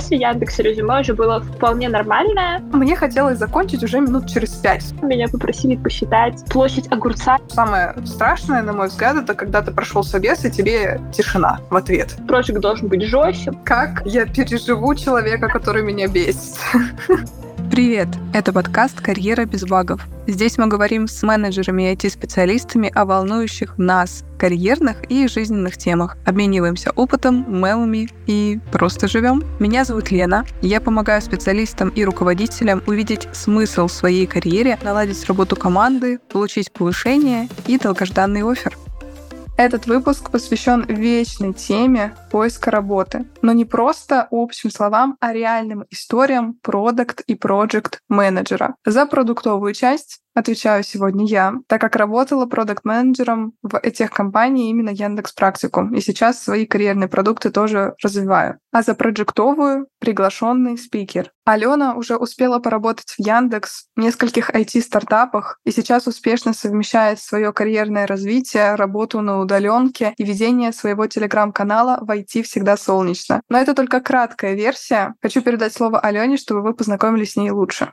после Яндекса резюме уже было вполне нормальное. Мне хотелось закончить уже минут через пять. Меня попросили посчитать площадь огурца. Самое страшное, на мой взгляд, это когда ты прошел собес, и тебе тишина в ответ. Прожик должен быть жестче. Как я переживу человека, который меня бесит? Привет! Это подкаст «Карьера без багов». Здесь мы говорим с менеджерами и IT-специалистами о волнующих нас, карьерных и жизненных темах. Обмениваемся опытом, мемами и просто живем. Меня зовут Лена. Я помогаю специалистам и руководителям увидеть смысл в своей карьере, наладить работу команды, получить повышение и долгожданный офер. Этот выпуск посвящен вечной теме поиска работы, но не просто общим словам, а реальным историям продукт и проект менеджера. За продуктовую часть отвечаю сегодня я, так как работала продукт-менеджером в этих компаниях именно Яндекс Практикум, и сейчас свои карьерные продукты тоже развиваю. А за проектовую приглашенный спикер. Алена уже успела поработать в Яндекс, в нескольких IT-стартапах, и сейчас успешно совмещает свое карьерное развитие, работу на удаленке и ведение своего телеграм-канала в IT всегда солнечно. Но это только краткая версия. Хочу передать слово Алене, чтобы вы познакомились с ней лучше.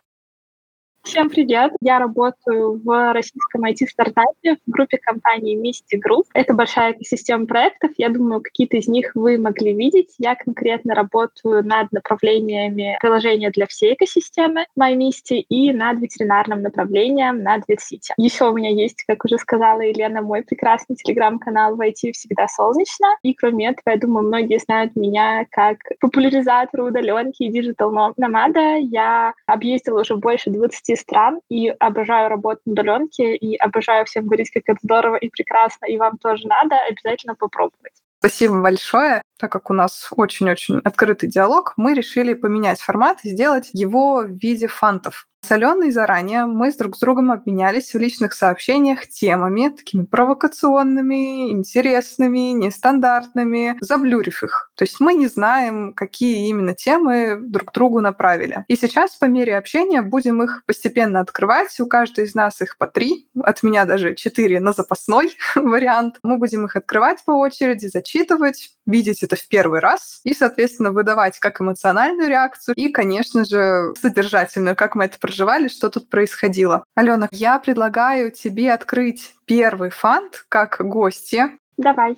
Всем привет! Я работаю в российском IT-стартапе в группе компании Misty Group. Это большая экосистема проектов. Я думаю, какие-то из них вы могли видеть. Я конкретно работаю над направлениями приложения для всей экосистемы MyMisty и над ветеринарным направлением над VetCity. Еще у меня есть, как уже сказала Елена, мой прекрасный телеграм-канал в IT «Всегда солнечно». И кроме этого, я думаю, многие знают меня как популяризатора удаленки и digital nomad а. Я объездила уже больше 20 стран и обожаю работать на удаленке и обожаю всем говорить, как это здорово и прекрасно, и вам тоже надо обязательно попробовать. Спасибо большое. Так как у нас очень-очень открытый диалог, мы решили поменять формат и сделать его в виде фантов. С Аленой заранее мы с друг с другом обменялись в личных сообщениях темами, такими провокационными, интересными, нестандартными, заблюрив их. То есть мы не знаем, какие именно темы друг другу направили. И сейчас по мере общения будем их постепенно открывать. У каждой из нас их по три, от меня даже четыре на запасной вариант. Мы будем их открывать по очереди, зачитывать, видеть это в первый раз и, соответственно, выдавать как эмоциональную реакцию и, конечно же, содержательную, как мы это проживали, что тут происходило. Алена, я предлагаю тебе открыть первый фант как гостья. Давай.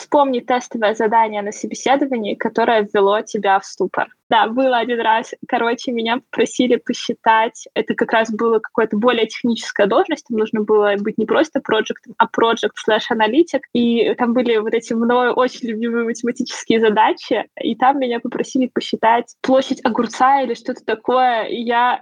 Вспомни тестовое задание на собеседовании, которое ввело тебя в ступор. Да, было один раз. Короче, меня попросили посчитать. Это как раз было какое-то более техническая должность. Там нужно было быть не просто проектом, а project slash аналитик. И там были вот эти мною очень любимые математические задачи. И там меня попросили посчитать площадь огурца или что-то такое. И я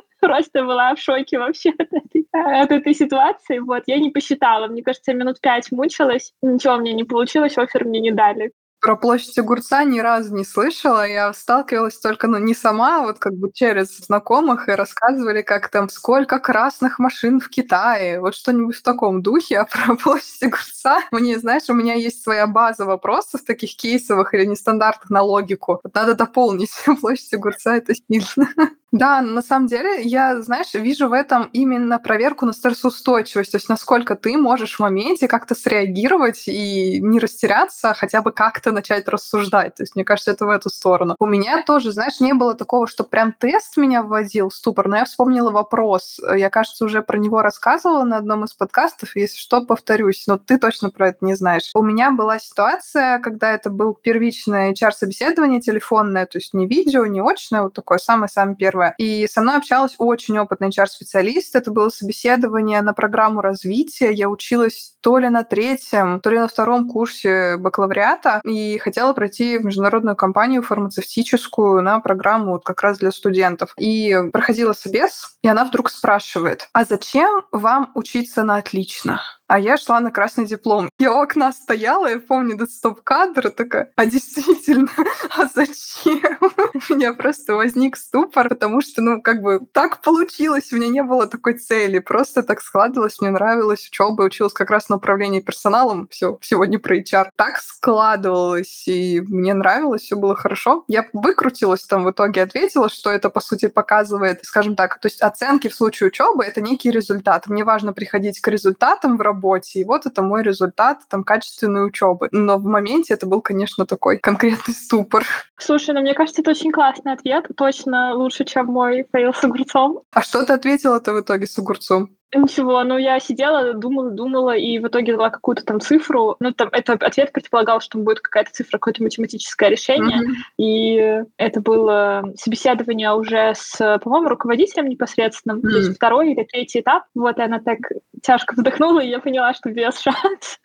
просто была в шоке вообще от этой, от этой ситуации. Вот, я не посчитала. Мне кажется, минут пять мучилась. Ничего мне не получилось, офер мне не дали. Про площадь огурца ни разу не слышала. Я сталкивалась только, ну, не сама, а вот как бы через знакомых и рассказывали, как там сколько красных машин в Китае. Вот что-нибудь в таком духе. А про площадь огурца мне, знаешь, у меня есть своя база вопросов таких кейсовых или нестандартных на логику. Вот надо дополнить площадь огурца, это сильно. Да, на самом деле я, знаешь, вижу в этом именно проверку на стрессоустойчивость, то есть насколько ты можешь в моменте как-то среагировать и не растеряться, а хотя бы как-то начать рассуждать. То есть мне кажется, это в эту сторону. У меня тоже, знаешь, не было такого, что прям тест меня вводил в ступор, но я вспомнила вопрос. Я, кажется, уже про него рассказывала на одном из подкастов, если что, повторюсь, но ты точно про это не знаешь. У меня была ситуация, когда это был первичное HR-собеседование телефонное, то есть не видео, не очное, вот такое самое-самое первое первое. И со мной общалась очень опытный HR-специалист. Это было собеседование на программу развития. Я училась то ли на третьем, то ли на втором курсе бакалавриата и хотела пройти в международную компанию фармацевтическую на программу вот как раз для студентов. И проходила собес, и она вдруг спрашивает, а зачем вам учиться на отлично? А я шла на красный диплом. Я у окна стояла, я помню до стоп-кадра, такая, а действительно, а зачем? У меня просто возник ступор, потому что, ну, как бы так получилось, у меня не было такой цели, просто так складывалось, мне нравилось учеба, училась как раз на управлении персоналом, все, сегодня про HR. Так складывалось, и мне нравилось, все было хорошо. Я выкрутилась там в итоге, ответила, что это, по сути, показывает, скажем так, то есть оценки в случае учебы — это некий результат. Мне важно приходить к результатам в работе, и вот это мой результат там качественной учебы. Но в моменте это был, конечно, такой конкретный ступор. Слушай, ну мне кажется, это очень классный ответ, точно лучше, чем мой fail с огурцом. А что ты ответила-то в итоге с огурцом? Ничего, ну я сидела, думала, думала, и в итоге дала какую-то там цифру. Ну, там это ответ предполагал, что будет какая-то цифра, какое-то математическое решение. Mm-hmm. И это было собеседование уже с, по-моему, руководителем непосредственным. Mm-hmm. То есть второй или третий этап. Вот, и она так тяжко вздохнула, и я поняла, что без шансов.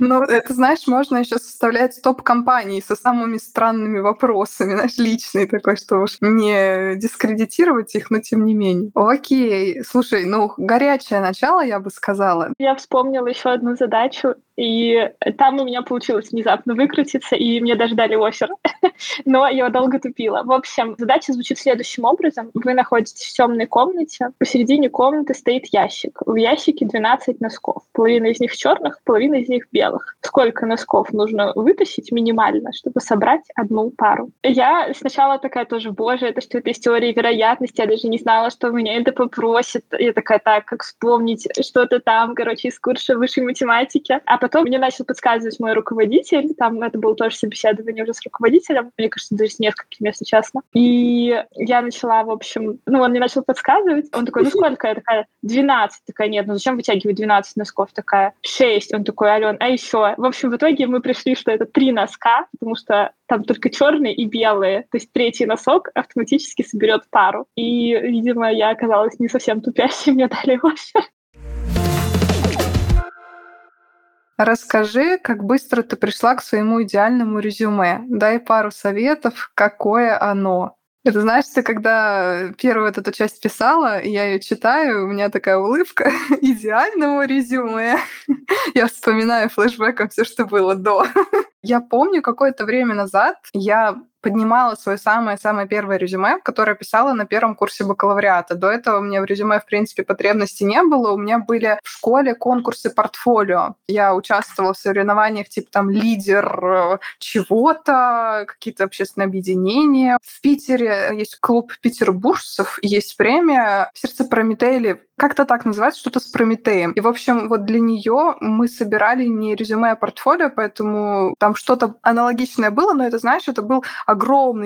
Ну, это, знаешь, можно еще составлять топ компании со самыми странными вопросами, знаешь, личный такой, что уж не дискредитировать их, но тем не менее. Окей, слушай, ну, горячее начало, я бы сказала. Я вспомнила еще одну задачу и там у меня получилось внезапно выкрутиться, и мне даже дали офер. Но я долго тупила. В общем, задача звучит следующим образом. Вы находитесь в темной комнате. Посередине комнаты стоит ящик. В ящике 12 носков. Половина из них черных, половина из них белых. Сколько носков нужно вытащить минимально, чтобы собрать одну пару? Я сначала такая тоже, боже, это что это из теории вероятности, я даже не знала, что меня это попросит. Я такая, так, как вспомнить что-то там, короче, из курса высшей математики. А потом мне начал подсказывать мой руководитель, там это было тоже собеседование уже с руководителем, мне кажется, даже с несколькими, если честно. И я начала, в общем, ну, он мне начал подсказывать, он такой, ну, сколько? Я такая, 12. Такая, нет, ну, зачем вытягивать 12 носков? Такая, 6. Он такой, Ален, а еще? В общем, в итоге мы пришли, что это три носка, потому что там только черные и белые. То есть третий носок автоматически соберет пару. И, видимо, я оказалась не совсем тупящей, мне дали офер. Расскажи, как быстро ты пришла к своему идеальному резюме. Дай пару советов, какое оно. Это знаешь, ты когда первую эту часть писала, я ее читаю, у меня такая улыбка идеального резюме. Я вспоминаю флешбеком все, что было до. Я помню, какое-то время назад я поднимала свое самое-самое первое резюме, которое писала на первом курсе бакалавриата. До этого у меня в резюме, в принципе, потребности не было. У меня были в школе конкурсы портфолио. Я участвовала в соревнованиях типа там лидер э, чего-то, какие-то общественные объединения. В Питере есть клуб петербуржцев, есть премия «Сердце Прометея» как-то так называется, что-то с Прометеем. И, в общем, вот для нее мы собирали не резюме, а портфолио, поэтому там что-то аналогичное было, но это, знаешь, это был огромный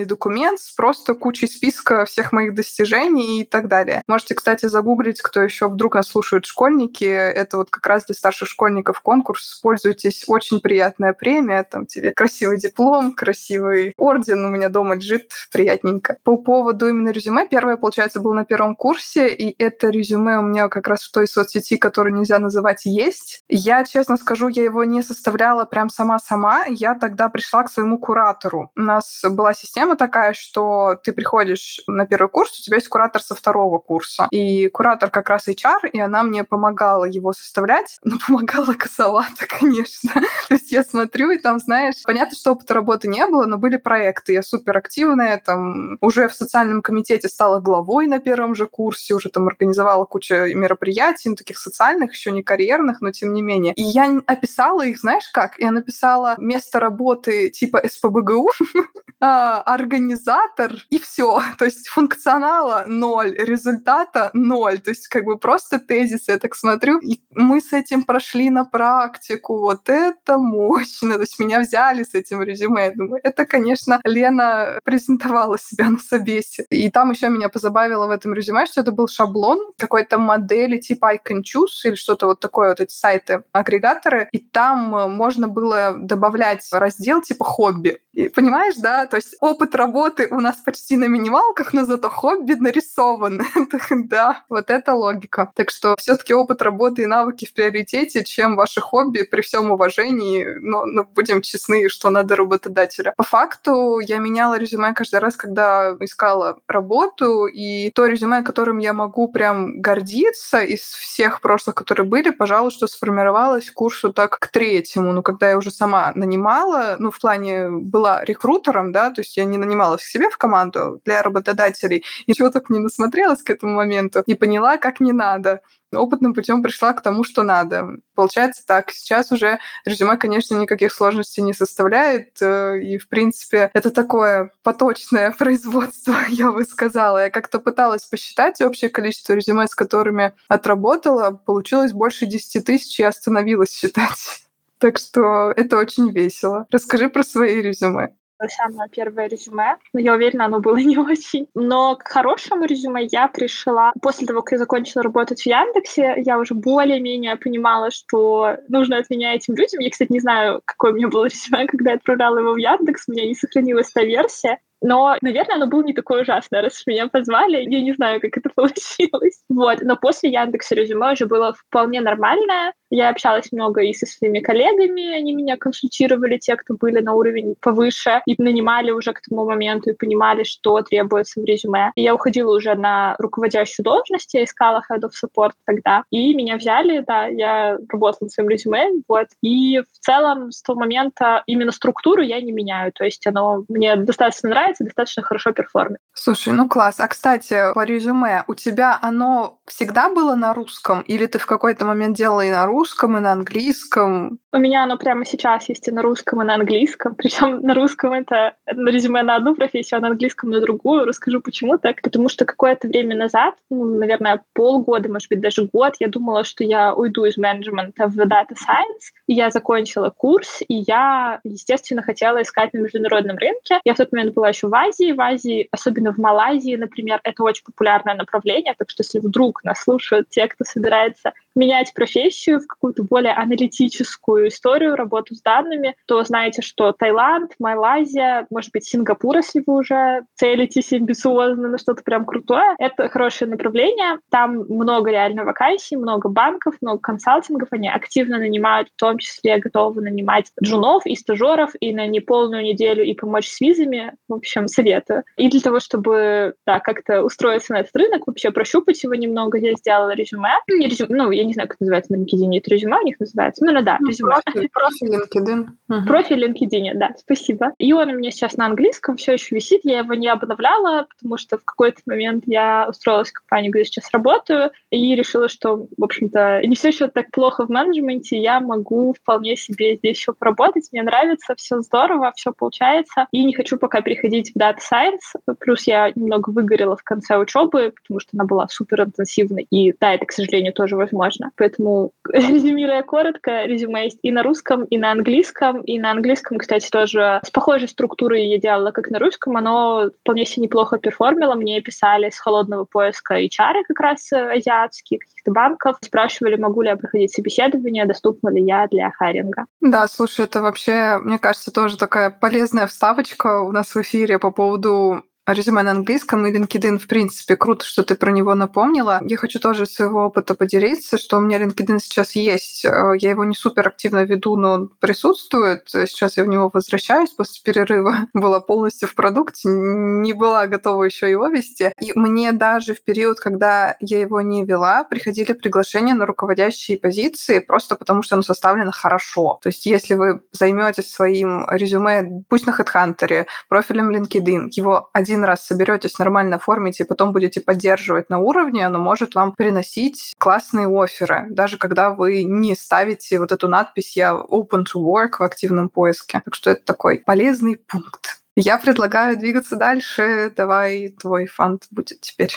документ с просто кучей списка всех моих достижений и так далее. Можете, кстати, загуглить, кто еще вдруг нас слушают школьники. Это вот как раз для старших школьников конкурс. Пользуйтесь, очень приятная премия, там тебе красивый диплом, красивый орден у меня дома лежит, приятненько. По поводу именно резюме, первое, получается, было на первом курсе, и это резюме у меня как раз в той соцсети, которую нельзя называть, есть. Я, честно скажу, я его не составляла прям сама-сама. Я тогда пришла к своему куратору. У нас была система такая, что ты приходишь на первый курс, у тебя есть куратор со второго курса. И куратор как раз HR, и она мне помогала его составлять. Но помогала косовато, конечно. То есть я смотрю, и там, знаешь, понятно, что опыта работы не было, но были проекты. Я супер активная, там уже в социальном комитете стала главой на первом же курсе, уже там организовала кучу мероприятий, ну, таких социальных, еще не карьерных, но тем не менее. И я описала их, знаешь как? Я написала место работы типа СПБГУ, организатор и все. То есть функционала ноль, результата ноль. То есть как бы просто тезисы. Я так смотрю, и мы с этим прошли на практику. Вот это мощно. То есть меня взяли с этим резюме. Я думаю, это, конечно, Лена презентовала себя на собесе. И там еще меня позабавило в этом резюме, что это был шаблон какой-то модели типа I can choose или что-то вот такое, вот эти сайты, агрегаторы, и там можно было добавлять раздел типа хобби. И, понимаешь, да, то есть опыт работы у нас почти на минималках, но зато хобби нарисован. да, вот это логика. Так что все-таки опыт работы и навыки в приоритете, чем ваши хобби при всем уважении, но, но будем честны, что надо работодателя. По факту я меняла резюме каждый раз, когда искала работу, и то резюме, которым я могу прям гордиться, из всех прошлых, которые были, пожалуй, что сформировалась курсу так к третьему. Ну, когда я уже сама нанимала, ну, в плане была рекрутером, да, да, то есть я не нанималась к себе в команду для работодателей, и чего только не насмотрелась к этому моменту и поняла, как не надо опытным путем пришла к тому, что надо. Получается так. Сейчас уже резюме, конечно, никаких сложностей не составляет. Э, и, в принципе, это такое поточное производство, я бы сказала. Я как-то пыталась посчитать общее количество резюме, с которыми отработала. Получилось больше 10 тысяч, и остановилась считать. Так что это очень весело. Расскажи про свои резюме самое первое резюме, но я уверена, оно было не очень. Но к хорошему резюме я пришла после того, как я закончила работать в Яндексе, я уже более-менее понимала, что нужно от меня этим людям. Я, кстати, не знаю, какое у меня было резюме, когда я отправляла его в Яндекс, у меня не сохранилась та версия. Но, наверное, оно было не такое ужасное, раз меня позвали. Я не знаю, как это получилось. Вот. Но после Яндекса резюме уже было вполне нормальное. Я общалась много и со своими коллегами, они меня консультировали, те, кто были на уровень повыше, и нанимали уже к тому моменту, и понимали, что требуется в резюме. И я уходила уже на руководящую должность, я искала Head of Support тогда, и меня взяли, да, я работала своим резюме, вот. И в целом с того момента именно структуру я не меняю, то есть оно мне достаточно нравится, достаточно хорошо перформит. Слушай, ну класс. А, кстати, по резюме, у тебя оно всегда было на русском, или ты в какой-то момент делала и на русском, русском, и на английском. У меня оно прямо сейчас есть и на русском, и на английском. Причем на русском это на резюме на одну профессию, а на английском на другую. Расскажу, почему так. Потому что какое-то время назад, ну, наверное, полгода, может быть, даже год, я думала, что я уйду из менеджмента в Data Science. И я закончила курс, и я, естественно, хотела искать на международном рынке. Я в тот момент была еще в Азии. В Азии, особенно в Малайзии, например, это очень популярное направление. Так что если вдруг нас слушают те, кто собирается менять профессию в какую-то более аналитическую историю, работу с данными, то знаете, что Таиланд, Малайзия, может быть, Сингапур, если вы уже целитесь амбициозно на что-то прям крутое, это хорошее направление. Там много реально вакансий, много банков, много консалтингов, они активно нанимают, в том числе готовы нанимать джунов и стажеров и на неполную неделю и помочь с визами. В общем, советую. И для того, чтобы да, как-то устроиться на этот рынок, вообще прощупать его немного, я сделала резюме. Ну, резюме, ну, я не знаю, как называется на LinkedIn, это резюме у них называется. Ну, ну да, ну, резюме. Профиль, профиль LinkedIn. Угу. Профиль LinkedIn, да, спасибо. И он у меня сейчас на английском все еще висит, я его не обновляла, потому что в какой-то момент я устроилась в компанию, где сейчас работаю, и решила, что, в общем-то, не все еще так плохо в менеджменте, я могу вполне себе здесь еще поработать, мне нравится, все здорово, все получается, и не хочу пока переходить в Data Science, плюс я немного выгорела в конце учебы, потому что она была супер интенсивной, и да, это, к сожалению, тоже возможно. Поэтому, резюмируя коротко, резюме есть и на русском, и на английском. И на английском, кстати, тоже с похожей структурой я делала, как на русском. Оно вполне себе неплохо перформило. Мне писали с холодного поиска HR как раз азиатские, каких-то банков. Спрашивали, могу ли я проходить собеседование, доступна ли я для хайринга. Да, слушай, это вообще, мне кажется, тоже такая полезная вставочка у нас в эфире по поводу резюме на английском и LinkedIn, в принципе, круто, что ты про него напомнила. Я хочу тоже своего опыта поделиться, что у меня LinkedIn сейчас есть. Э, я его не супер активно веду, но он присутствует. Сейчас я в него возвращаюсь после перерыва. Была полностью в продукте, не была готова еще его вести. И мне даже в период, когда я его не вела, приходили приглашения на руководящие позиции просто потому, что оно составлено хорошо. То есть если вы займетесь своим резюме, пусть на HeadHunter, профилем LinkedIn, его один один раз соберетесь, нормально оформите, и потом будете поддерживать на уровне, оно может вам приносить классные оферы, даже когда вы не ставите вот эту надпись «Я open to work» в активном поиске. Так что это такой полезный пункт. Я предлагаю двигаться дальше. Давай твой фант будет теперь.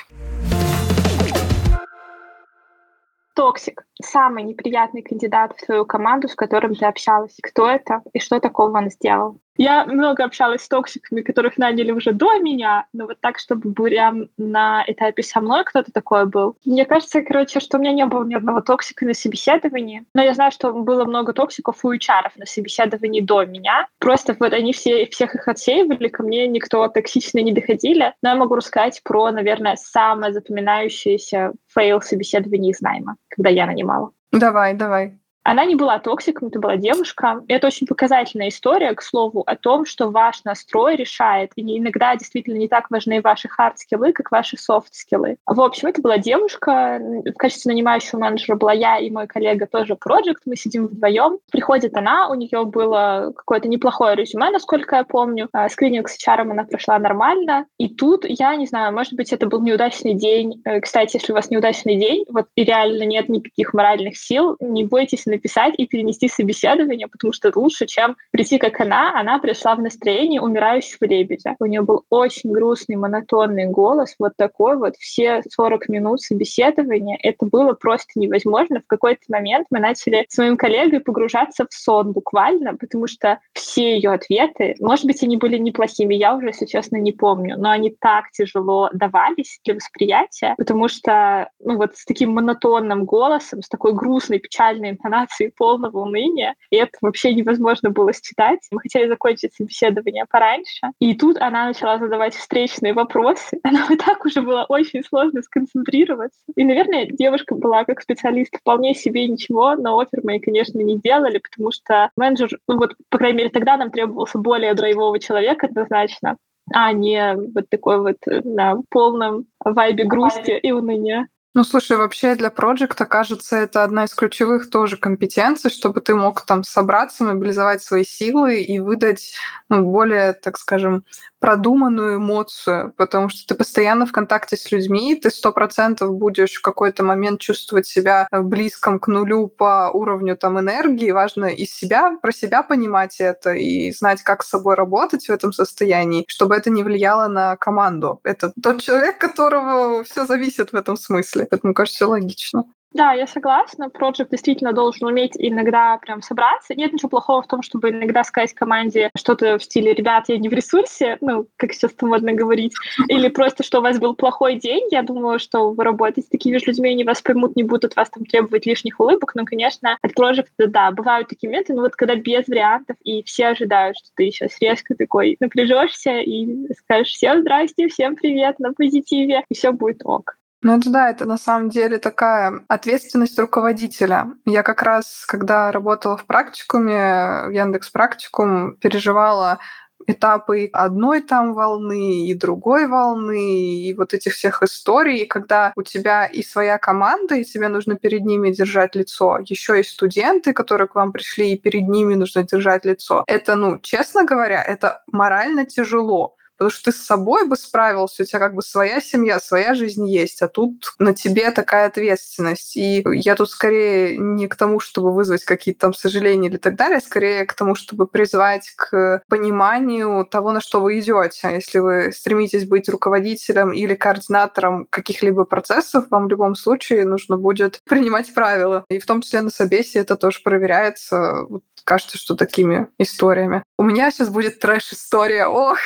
Токсик. Самый неприятный кандидат в твою команду, с которым ты общалась. Кто это и что такого он сделал? Я много общалась с токсиками, которых наняли уже до меня, но вот так, чтобы прям на этапе со мной кто-то такой был. Мне кажется, короче, что у меня не было ни одного токсика на собеседовании, но я знаю, что было много токсиков у HR на собеседовании до меня. Просто вот они все, всех их отсеивали, ко мне никто токсично не доходили. Но я могу рассказать про, наверное, самое запоминающееся fail собеседование из найма, когда я нанимала. Давай, давай. Она не была токсиком, это была девушка. Это очень показательная история, к слову, о том, что ваш настрой решает. И иногда действительно не так важны ваши хард-скиллы, как ваши софт-скиллы. В общем, это была девушка. В качестве нанимающего менеджера была я и мой коллега тоже проект. Мы сидим вдвоем. Приходит она, у нее было какое-то неплохое резюме, насколько я помню. А, скрининг с HR она прошла нормально. И тут, я не знаю, может быть, это был неудачный день. Э, кстати, если у вас неудачный день, вот и реально нет никаких моральных сил, не бойтесь написать и перенести собеседование, потому что это лучше, чем прийти как она. Она пришла в настроении умирающего лебедя. У нее был очень грустный, монотонный голос, вот такой вот, все 40 минут собеседования. Это было просто невозможно. В какой-то момент мы начали с моим коллегой погружаться в сон буквально, потому что все ее ответы, может быть, они были неплохими, я уже, если честно, не помню, но они так тяжело давались для восприятия, потому что, ну вот с таким монотонным голосом, с такой грустной, печальной интонацией полного уныния, и это вообще невозможно было считать. Мы хотели закончить собеседование пораньше, и тут она начала задавать встречные вопросы. Она и так уже было очень сложно сконцентрироваться. И, наверное, девушка была как специалист вполне себе ничего, но опер мы, конечно, не делали, потому что менеджер, ну вот, по крайней мере, тогда нам требовался более драйвовый человек однозначно, а не вот такой вот на полном вайбе грусти и уныния. Ну, слушай, вообще для проекта, кажется, это одна из ключевых тоже компетенций, чтобы ты мог там собраться, мобилизовать свои силы и выдать ну, более, так скажем, продуманную эмоцию, потому что ты постоянно в контакте с людьми, ты сто процентов будешь в какой-то момент чувствовать себя близком к нулю по уровню там энергии. Важно из себя, про себя понимать это и знать, как с собой работать в этом состоянии, чтобы это не влияло на команду. Это тот человек, которого все зависит в этом смысле. Поэтому, кажется, все логично. Да, я согласна. Проект действительно должен уметь иногда прям собраться. Нет ничего плохого в том, чтобы иногда сказать команде что-то в стиле «ребят, я не в ресурсе», ну, как сейчас это модно говорить, или просто, что у вас был плохой день. Я думаю, что вы работаете с такими же людьми, они вас поймут, не будут вас там требовать лишних улыбок. Но, конечно, от проекта, да, бывают такие моменты, но вот когда без вариантов, и все ожидают, что ты сейчас резко такой напряжешься и скажешь «всем здрасте, всем привет» на позитиве, и все будет ок. Ну да, это на самом деле такая ответственность руководителя. Я как раз, когда работала в практикуме, в Яндекс Практикум, переживала этапы одной там волны и другой волны, и вот этих всех историй, когда у тебя и своя команда, и тебе нужно перед ними держать лицо, еще и студенты, которые к вам пришли, и перед ними нужно держать лицо. Это, ну, честно говоря, это морально тяжело потому что ты с собой бы справился, у тебя как бы своя семья, своя жизнь есть, а тут на тебе такая ответственность. И я тут скорее не к тому, чтобы вызвать какие-то там сожаления или так далее, скорее к тому, чтобы призвать к пониманию того, на что вы идете. Если вы стремитесь быть руководителем или координатором каких-либо процессов, вам в любом случае нужно будет принимать правила. И в том числе на собесе это тоже проверяется. Вот кажется, что такими историями. У меня сейчас будет трэш-история. Ох!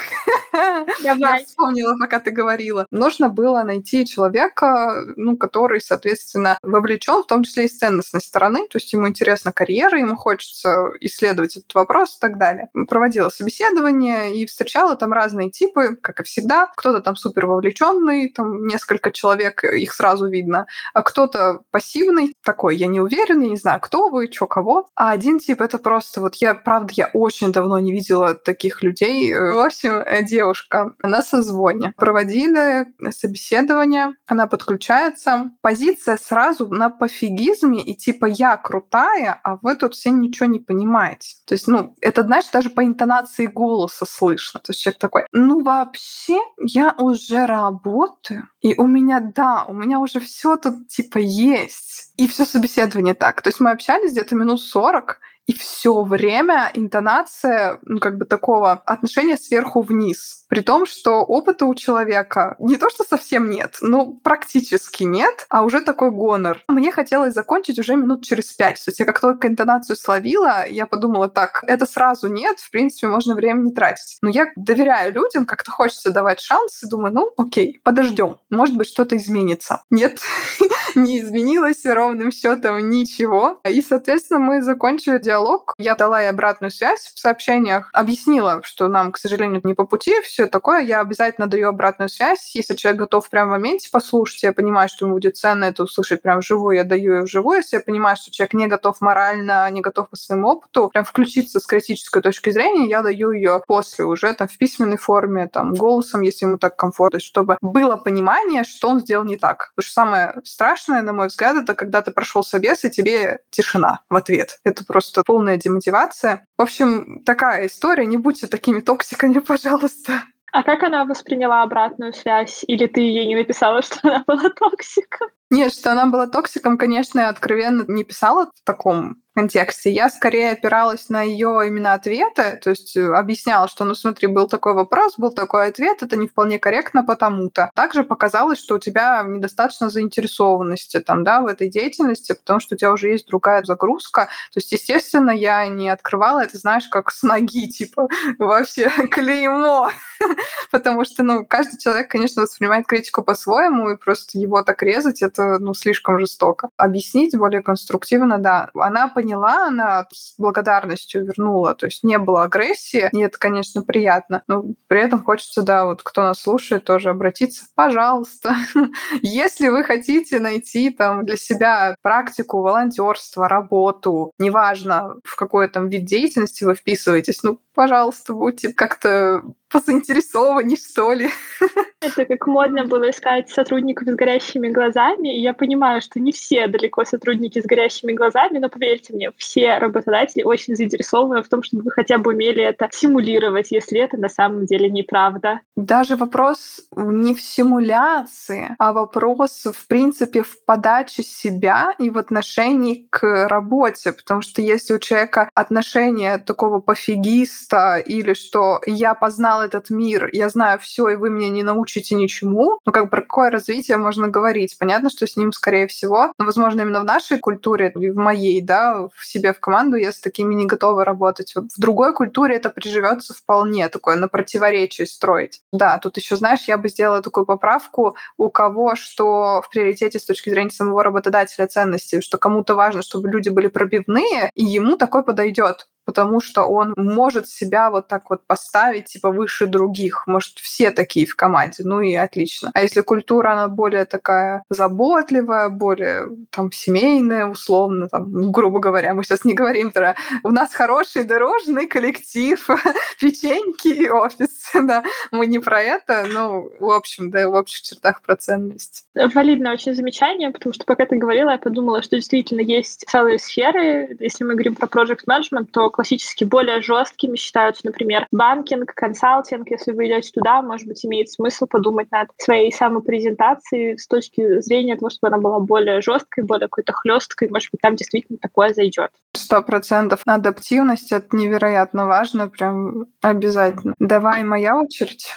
Я вспомнила, пока ты говорила. Нужно было найти человека, ну, который, соответственно, вовлечен, в том числе и с ценностной стороны, то есть ему интересна карьера, ему хочется исследовать этот вопрос и так далее. Проводила собеседование и встречала там разные типы, как и всегда. Кто-то там супер вовлеченный, там несколько человек, их сразу видно, а кто-то пассивный, такой, я не уверен, я не знаю, кто вы, что, кого. А один тип — это просто вот я, правда, я очень давно не видела таких людей. В общем, девушка девушка на созвоне. Проводили собеседование, она подключается. Позиция сразу на пофигизме и типа я крутая, а вы тут все ничего не понимаете. То есть, ну, это, знаешь, даже по интонации голоса слышно. То есть человек такой, ну, вообще, я уже работаю, и у меня, да, у меня уже все тут типа есть. И все собеседование так. То есть мы общались где-то минут 40, и все время интонация, ну, как бы такого отношения сверху вниз. При том, что опыта у человека не то, что совсем нет, но практически нет, а уже такой гонор. Мне хотелось закончить уже минут через пять. То есть я как только интонацию словила, я подумала, так, это сразу нет, в принципе, можно время не тратить. Но я доверяю людям, как-то хочется давать шанс, и думаю, ну, окей, подождем, может быть, что-то изменится. Нет, не изменилось ровным счетом ничего. И, соответственно, мы закончили диалог диалог. Я дала ей обратную связь в сообщениях, объяснила, что нам, к сожалению, не по пути, все такое. Я обязательно даю обратную связь. Если человек готов прямо в моменте послушать, я понимаю, что ему будет ценно это услышать прямо вживую, я даю ее вживую. Если я понимаю, что человек не готов морально, не готов по своему опыту, прям включиться с критической точки зрения, я даю ее после уже там в письменной форме, там голосом, если ему так комфортно, чтобы было понимание, что он сделал не так. Потому что самое страшное, на мой взгляд, это когда ты прошел собес, и тебе тишина в ответ. Это просто полная демотивация. В общем, такая история. Не будьте такими токсиками, пожалуйста. А как она восприняла обратную связь? Или ты ей не написала, что она была токсиком? Нет, что она была токсиком, конечно, я откровенно не писала в таком контексте. Я скорее опиралась на ее именно ответы, то есть э, объясняла, что, ну смотри, был такой вопрос, был такой ответ, это не вполне корректно потому-то. Также показалось, что у тебя недостаточно заинтересованности там, да, в этой деятельности, потому что у тебя уже есть другая загрузка. То есть, естественно, я не открывала это, знаешь, как с ноги, типа, вообще клеймо. потому что, ну, каждый человек, конечно, воспринимает критику по-своему, и просто его так резать, это, ну, слишком жестоко. Объяснить более конструктивно, да. Она поняла она с благодарностью вернула. То есть не было агрессии, и это, конечно, приятно. Но при этом хочется, да, вот кто нас слушает, тоже обратиться, пожалуйста, если вы хотите найти там для себя практику волонтерства, работу, неважно, в какой там вид деятельности вы вписываетесь, ну, пожалуйста, будьте как-то позаинтересованнее, что ли. Это как модно было искать сотрудников с горящими глазами. И я понимаю, что не все далеко сотрудники с горящими глазами, но поверьте мне, все работодатели очень заинтересованы в том, чтобы вы хотя бы умели это симулировать, если это на самом деле неправда. Даже вопрос не в симуляции, а вопрос, в принципе, в подаче себя и в отношении к работе. Потому что если у человека отношение такого пофигиста или что я познал познал этот мир, я знаю все, и вы меня не научите ничему, ну как про какое развитие можно говорить? Понятно, что с ним, скорее всего, но, возможно, именно в нашей культуре, в моей, да, в себе в команду я с такими не готова работать. В другой культуре это приживется вполне, такое на противоречие строить. Да, тут еще, знаешь, я бы сделала такую поправку, у кого что в приоритете с точки зрения самого работодателя ценности, что кому-то важно, чтобы люди были пробивные, и ему такой подойдет потому что он может себя вот так вот поставить, типа, выше других. Может, все такие в команде, ну и отлично. А если культура, она более такая заботливая, более там семейная, условно, там, ну, грубо говоря, мы сейчас не говорим про у нас хороший дорожный коллектив, печеньки и офис, да, мы не про это, но в общем, да, в общих чертах про ценность. Валидное очень замечание, потому что пока ты говорила, я подумала, что действительно есть целые сферы, если мы говорим про project management, то классически более жесткими считаются, например, банкинг, консалтинг. Если вы идете туда, может быть, имеет смысл подумать над своей самопрезентацией с точки зрения того, чтобы она была более жесткой, более какой-то хлесткой. Может быть, там действительно такое зайдет. Сто процентов. Адаптивность — это невероятно важно, прям обязательно. Давай моя очередь.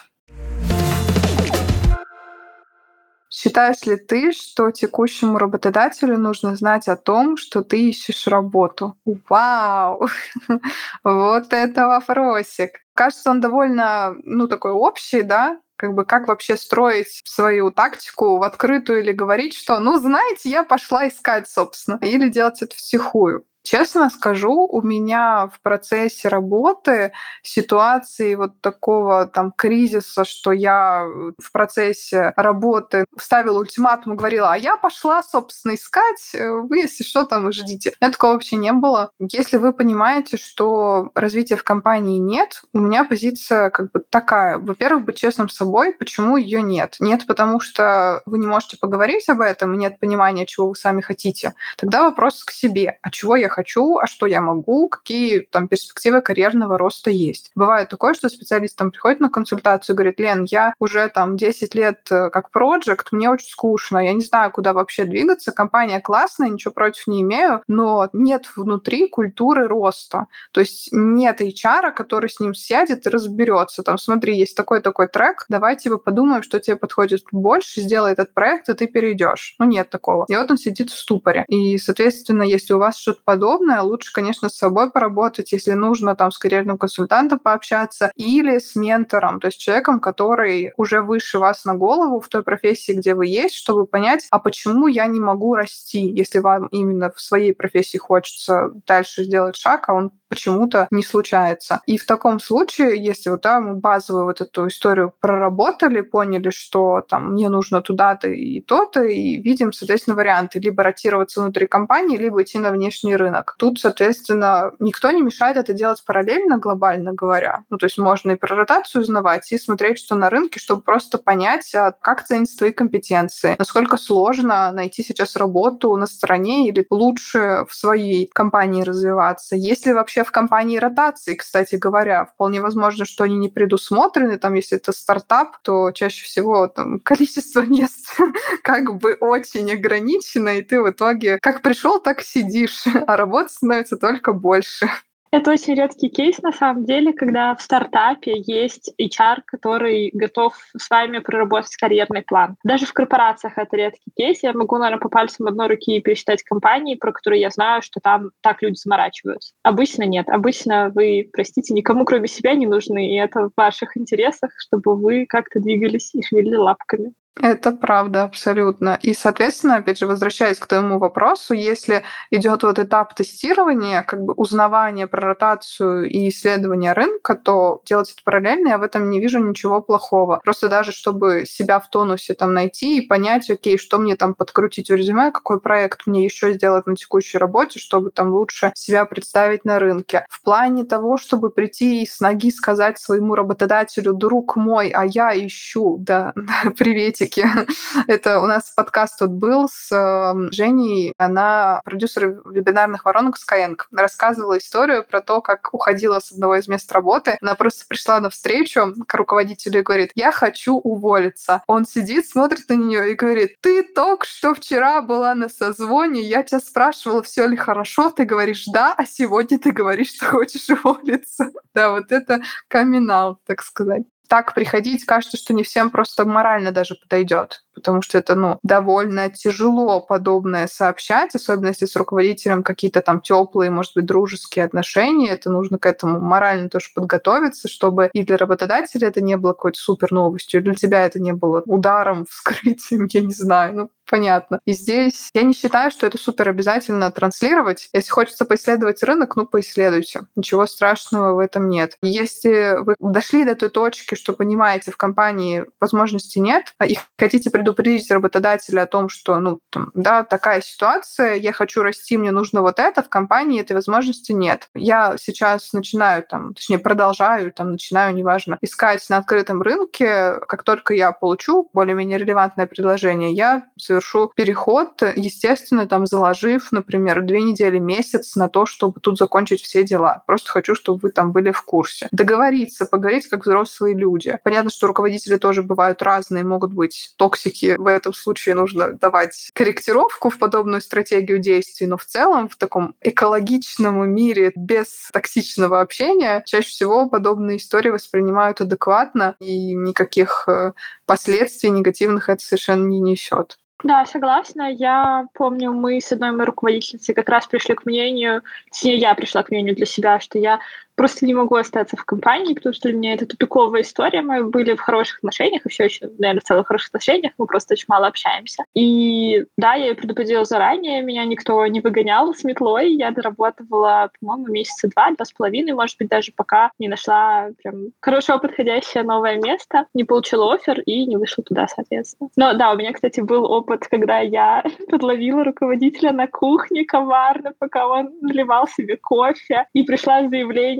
Считаешь ли ты, что текущему работодателю нужно знать о том, что ты ищешь работу? Вау! Вот это вопросик. Кажется, он довольно, ну, такой общий, да? Как бы как вообще строить свою тактику в открытую или говорить, что, ну, знаете, я пошла искать, собственно, или делать это втихую. Честно скажу, у меня в процессе работы ситуации вот такого там кризиса, что я в процессе работы ставила ультиматум и говорила, а я пошла, собственно, искать, э, вы, если что, там ждите. У меня такого вообще не было. Если вы понимаете, что развития в компании нет, у меня позиция как бы такая. Во-первых, быть честным с собой, почему ее нет? Нет, потому что вы не можете поговорить об этом, нет понимания, чего вы сами хотите. Тогда вопрос к себе, а чего я хочу, а что я могу, какие там перспективы карьерного роста есть. Бывает такое, что специалист там приходит на консультацию и говорит, Лен, я уже там 10 лет э, как проект, мне очень скучно, я не знаю, куда вообще двигаться, компания классная, ничего против не имею, но нет внутри культуры роста. То есть нет HR, который с ним сядет и разберется. Там, смотри, есть такой-такой трек, давай типа подумаем, что тебе подходит больше, сделай этот проект, и ты перейдешь. Ну, нет такого. И вот он сидит в ступоре. И, соответственно, если у вас что-то под подобное, лучше, конечно, с собой поработать, если нужно там с карьерным консультантом пообщаться или с ментором, то есть человеком, который уже выше вас на голову в той профессии, где вы есть, чтобы понять, а почему я не могу расти, если вам именно в своей профессии хочется дальше сделать шаг, а он почему-то не случается. И в таком случае, если вот да, мы базовую вот эту историю проработали, поняли, что там мне нужно туда-то и то-то, и видим, соответственно, варианты либо ротироваться внутри компании, либо идти на внешний рынок. Тут, соответственно, никто не мешает это делать параллельно, глобально говоря. Ну, то есть можно и про ротацию узнавать, и смотреть, что на рынке, чтобы просто понять, а как ценятся твои компетенции, насколько сложно найти сейчас работу на стороне или лучше в своей компании развиваться. Есть ли вообще в компании ротации, кстати говоря. Вполне возможно, что они не предусмотрены. Там, если это стартап, то чаще всего там количество мест как бы очень ограничено, и ты в итоге как пришел, так сидишь, а работы становится только больше. Это очень редкий кейс, на самом деле, когда в стартапе есть HR, который готов с вами проработать карьерный план. Даже в корпорациях это редкий кейс. Я могу, наверное, по пальцам одной руки пересчитать компании, про которые я знаю, что там так люди заморачиваются. Обычно нет. Обычно вы, простите, никому кроме себя не нужны, и это в ваших интересах, чтобы вы как-то двигались и шевелили лапками. Это правда, абсолютно. И, соответственно, опять же, возвращаясь к твоему вопросу, если идет вот этап тестирования, как бы узнавания про ротацию и исследования рынка, то делать это параллельно я в этом не вижу ничего плохого. Просто даже чтобы себя в тонусе там найти и понять, окей, что мне там подкрутить в резюме, какой проект мне еще сделать на текущей работе, чтобы там лучше себя представить на рынке. В плане того, чтобы прийти и с ноги сказать своему работодателю, друг мой, а я ищу, да, привет аналитики. Это у нас подкаст тут был с эм, Женей, она продюсер вебинарных воронок Skyeng. Рассказывала историю про то, как уходила с одного из мест работы. Она просто пришла на встречу к руководителю и говорит, я хочу уволиться. Он сидит, смотрит на нее и говорит, ты только что вчера была на созвоне, я тебя спрашивала, все ли хорошо, ты говоришь да, а сегодня ты говоришь, что хочешь уволиться. Да, вот это камин так сказать так приходить, кажется, что не всем просто морально даже подойдет потому что это, ну, довольно тяжело подобное сообщать, особенно если с руководителем какие-то там теплые, может быть, дружеские отношения, это нужно к этому морально тоже подготовиться, чтобы и для работодателя это не было какой-то супер новостью, и для тебя это не было ударом, вскрытием, я не знаю, ну, понятно. И здесь я не считаю, что это супер обязательно транслировать. Если хочется поисследовать рынок, ну, поисследуйте. Ничего страшного в этом нет. Если вы дошли до той точки, что понимаете, в компании возможности нет, а и хотите предупредить работодателя о том, что, ну, там, да, такая ситуация, я хочу расти, мне нужно вот это, в компании этой возможности нет. Я сейчас начинаю, там, точнее, продолжаю, там, начинаю, неважно, искать на открытом рынке, как только я получу более-менее релевантное предложение, я совершу переход, естественно, там, заложив, например, две недели, месяц на то, чтобы тут закончить все дела. Просто хочу, чтобы вы там были в курсе. Договориться, поговорить как взрослые люди. Понятно, что руководители тоже бывают разные, могут быть токсики все-таки в этом случае нужно давать корректировку в подобную стратегию действий, но в целом в таком экологичном мире без токсичного общения чаще всего подобные истории воспринимают адекватно, и никаких э, последствий негативных это совершенно не несет. Да, согласна. Я помню, мы с одной моей руководительницей как раз пришли к мнению, точнее, я пришла к мнению для себя, что я просто не могу остаться в компании, потому что для меня это тупиковая история. Мы были в хороших отношениях, и все еще, наверное, в целых хороших отношениях, мы просто очень мало общаемся. И да, я ее предупредила заранее, меня никто не выгонял с метлой, я доработала, по-моему, месяца два, два с половиной, может быть, даже пока не нашла прям хорошо подходящее новое место, не получила офер и не вышла туда, соответственно. Но да, у меня, кстати, был опыт, когда я подловила руководителя на кухне коварно, пока он наливал себе кофе, и пришла с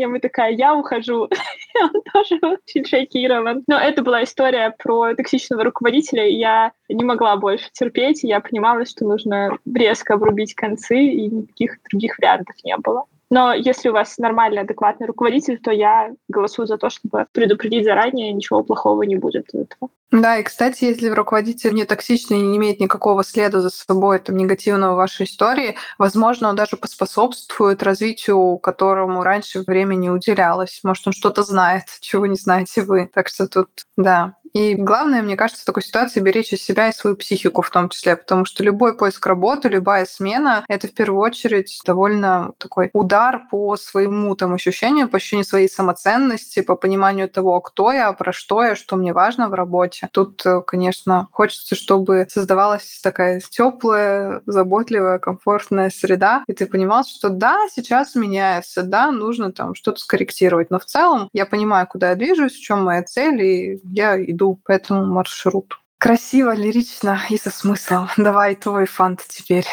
заявлением и такая, я ухожу. и он тоже очень шокирован. Но это была история про токсичного руководителя, и я не могла больше терпеть, и я понимала, что нужно резко обрубить концы, и никаких других вариантов не было. Но если у вас нормальный, адекватный руководитель, то я голосую за то, чтобы предупредить заранее, ничего плохого не будет от этого. Да, и, кстати, если руководитель не токсичный и не имеет никакого следа за собой там, негативного вашей истории, возможно, он даже поспособствует развитию, которому раньше времени уделялось. Может, он что-то знает, чего не знаете вы. Так что тут, да, И главное, мне кажется, в такой ситуации беречь себя и свою психику в том числе, потому что любой поиск работы, любая смена — это в первую очередь довольно такой удар по своему там ощущению, по ощущению своей самоценности, по пониманию того, кто я, про что я, что мне важно в работе. Тут, э, конечно, хочется, чтобы создавалась такая теплая, заботливая, комфортная среда, и ты понимал, что да, сейчас меняется, да, нужно там что-то скорректировать, но в целом я понимаю, куда я движусь, в чем моя цель, и я иду по этому маршруту. Красиво, лирично и со смыслом. Давай твой фант теперь.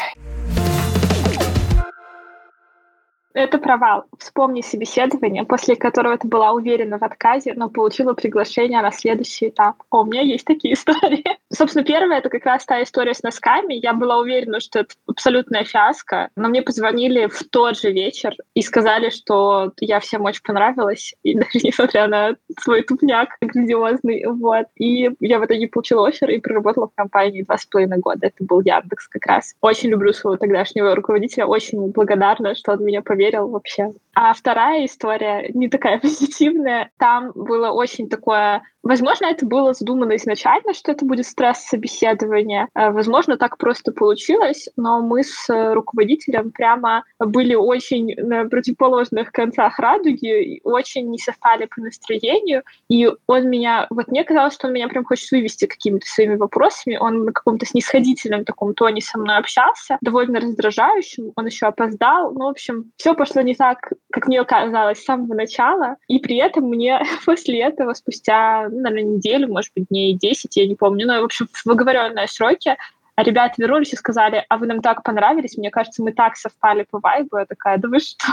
Это провал. Вспомни собеседование, после которого ты была уверена в отказе, но получила приглашение на следующий этап. О, у меня есть такие истории. Собственно, первая — это как раз та история с носками. Я была уверена, что это абсолютная фиаско, но мне позвонили в тот же вечер и сказали, что я всем очень понравилась, и даже несмотря на свой тупняк грандиозный, вот. И я в итоге получила офер и проработала в компании два с половиной года. Это был Яндекс как раз. Очень люблю своего тогдашнего руководителя, очень благодарна, что он меня поверил поверил вообще. А вторая история не такая позитивная. Там было очень такое Возможно, это было задумано изначально, что это будет стресс-собеседование. Э, возможно, так просто получилось, но мы с руководителем прямо были очень на противоположных концах радуги, очень не совпали по настроению, и он меня... Вот мне казалось, что он меня прям хочет вывести какими-то своими вопросами. Он на каком-то снисходительном таком тоне со мной общался, довольно раздражающим, он еще опоздал. Ну, в общем, все пошло не так, как мне казалось с самого начала, и при этом мне после этого, спустя ну, наверное, неделю, может быть, дней 10, я не помню. Но, в общем, в оговоренные сроки а ребята вернулись и сказали, а вы нам так понравились, мне кажется, мы так совпали по вайбу. Я такая, да вы что?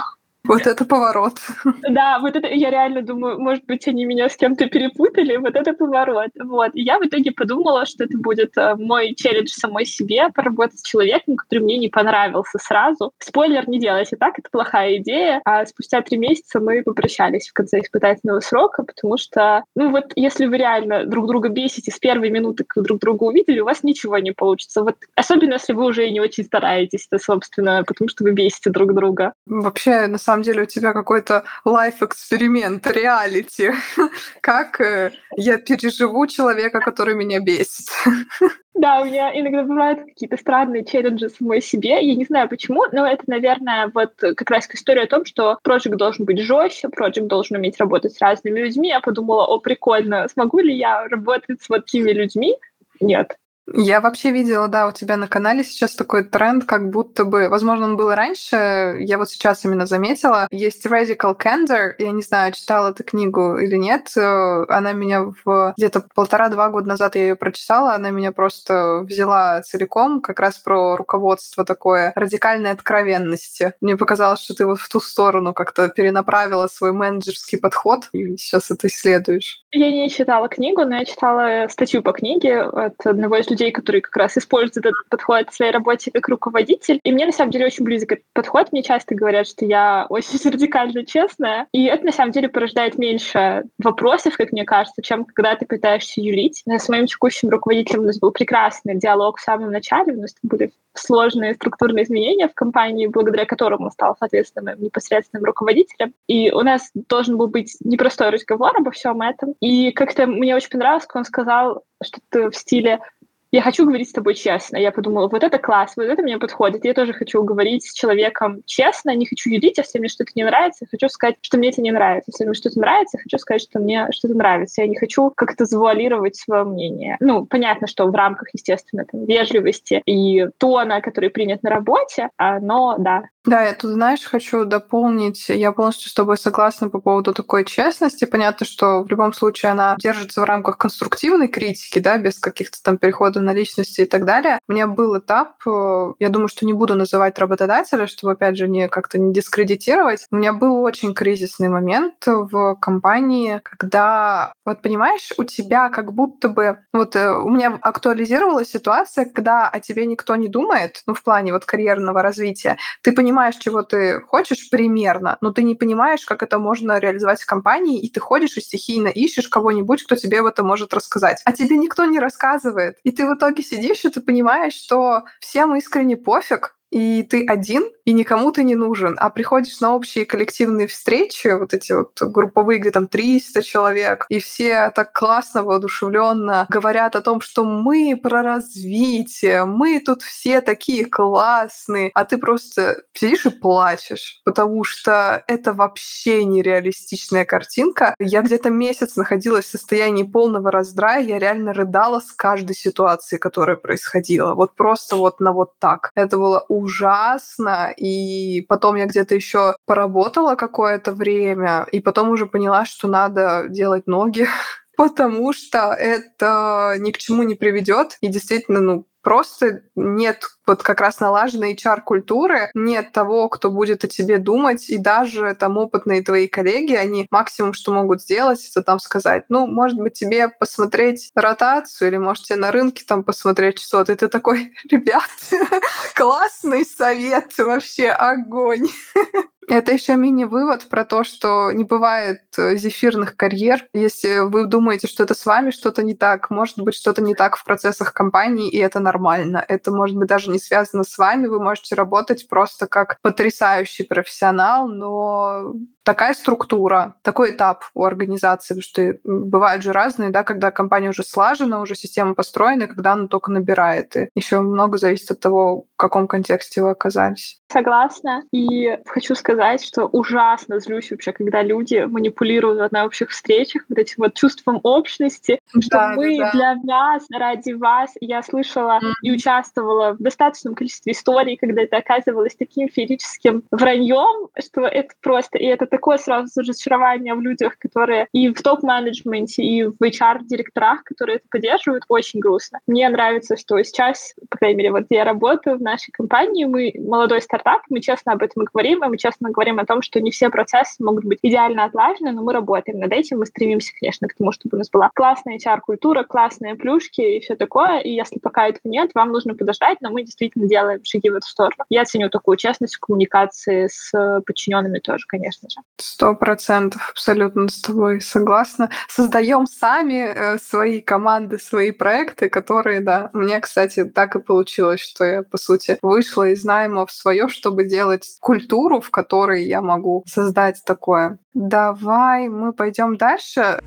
Вот это поворот. Да, вот это я реально думаю, может быть, они меня с кем-то перепутали, вот это поворот. Вот. И я в итоге подумала, что это будет э, мой челлендж самой себе, поработать с человеком, который мне не понравился сразу. Спойлер, не делайте так, это плохая идея. А спустя три месяца мы попрощались в конце испытательного срока, потому что, ну вот, если вы реально друг друга бесите с первой минуты, как друг друга увидели, у вас ничего не получится. Вот, особенно, если вы уже не очень стараетесь, то, собственно, потому что вы бесите друг друга. Вообще, на самом самом деле у тебя какой-то лайф-эксперимент, реалити. Как э, я переживу человека, который меня бесит. Да, у меня иногда бывают какие-то странные челленджи самой себе. Я не знаю почему, но это, наверное, вот как раз история о том, что проект должен быть жестче, проект должен уметь работать с разными людьми. Я подумала, о, прикольно, смогу ли я работать с вот такими людьми? Нет. Я вообще видела, да, у тебя на канале сейчас такой тренд, как будто бы, возможно, он был раньше, я вот сейчас именно заметила. Есть Radical Candor, я не знаю, читала ты книгу или нет, она меня в где-то полтора-два года назад я ее прочитала, она меня просто взяла целиком, как раз про руководство такое радикальной откровенности. Мне показалось, что ты вот в ту сторону как-то перенаправила свой менеджерский подход, и сейчас это исследуешь. Я не читала книгу, но я читала статью по книге от одного из людей, которые как раз используют этот подход в своей работе как руководитель. И мне, на самом деле, очень близок этот подход. Мне часто говорят, что я очень радикально честная. И это, на самом деле, порождает меньше вопросов, как мне кажется, чем когда ты пытаешься юлить. С моим текущим руководителем у нас был прекрасный диалог в самом начале. У нас были сложные структурные изменения в компании, благодаря которым он стал, соответственно, моим непосредственным руководителем. И у нас должен был быть непростой разговор обо всем этом. И как-то мне очень понравилось, как он сказал что-то в стиле я хочу говорить с тобой честно. Я подумала, вот это класс, вот это мне подходит. Я тоже хочу говорить с человеком честно, не хочу юдить, если мне что-то не нравится, хочу сказать, что мне это не нравится. Если мне что-то нравится, хочу сказать, что мне что-то нравится. Я не хочу как-то завуалировать свое мнение. Ну, понятно, что в рамках, естественно, там, вежливости и тона, который принят на работе, а, но да, да, я тут, знаешь, хочу дополнить. Я полностью с тобой согласна по поводу такой честности. Понятно, что в любом случае она держится в рамках конструктивной критики, да, без каких-то там переходов на личности и так далее. У меня был этап, э, я думаю, что не буду называть работодателя, чтобы, опять же, не как-то не дискредитировать. У меня был очень кризисный момент в компании, когда, вот понимаешь, у тебя как будто бы... Вот э, у меня актуализировалась ситуация, когда о тебе никто не думает, ну, в плане вот карьерного развития. Ты понимаешь, чего ты хочешь примерно, но ты не понимаешь, как это можно реализовать в компании, и ты ходишь и стихийно ищешь кого-нибудь, кто тебе в это может рассказать. А тебе никто не рассказывает. И ты в итоге сидишь, и ты понимаешь, что всем искренне пофиг, и ты один, и никому ты не нужен, а приходишь на общие коллективные встречи, вот эти вот групповые, где там 300 человек, и все так классно, воодушевленно говорят о том, что мы про развитие, мы тут все такие классные, а ты просто сидишь и плачешь, потому что это вообще нереалистичная картинка. Я где-то месяц находилась в состоянии полного раздрая, я реально рыдала с каждой ситуации, которая происходила. Вот просто вот на вот так. Это было ужасно, и потом я где-то еще поработала какое-то время, и потом уже поняла, что надо делать ноги, потому что это ни к чему не приведет. И действительно, ну, просто нет вот как раз налаженной HR-культуры, нет того, кто будет о тебе думать, и даже там опытные твои коллеги, они максимум, что могут сделать, это там сказать, ну, может быть, тебе посмотреть ротацию, или может тебе на рынке там посмотреть что-то, и ты такой, ребят, классный совет, вообще огонь. Это еще мини-вывод про то, что не бывает э, зефирных карьер. Если вы думаете, что это с вами что-то не так, может быть что-то не так в процессах компании, и это нормально. Это может быть даже не связано с вами. Вы можете работать просто как потрясающий профессионал, но такая структура, такой этап у организации, потому что бывают же разные, да, когда компания уже слажена, уже система построена, когда она только набирает. И еще много зависит от того, в каком контексте вы оказались. Согласна. И хочу сказать, что ужасно злюсь вообще, когда люди манипулируют на общих встречах вот этим вот чувством общности, что да, мы да, да. для вас, ради вас. Я слышала mm-hmm. и участвовала в достаточном количестве историй, когда это оказывалось таким феерическим враньем, что это просто... И это такое сразу разочарование в людях, которые и в топ-менеджменте, и в HR-директорах, которые это поддерживают, очень грустно. Мне нравится, что сейчас, по крайней мере, вот где я работаю в нашей компании, мы молодой стартап, мы честно об этом говорим, и мы честно говорим о том, что не все процессы могут быть идеально отлажены, но мы работаем над этим, мы стремимся, конечно, к тому, чтобы у нас была классная HR-культура, классные плюшки и все такое, и если пока этого нет, вам нужно подождать, но мы действительно делаем шаги в эту сторону. Я ценю такую честность в коммуникации с подчиненными тоже, конечно же. Сто процентов, абсолютно с тобой согласна. Создаем сами э, свои команды, свои проекты, которые, да, мне, кстати, так и получилось, что я, по сути, вышла из найма в свое, чтобы делать культуру, в которой я могу создать такое. Давай мы пойдем дальше.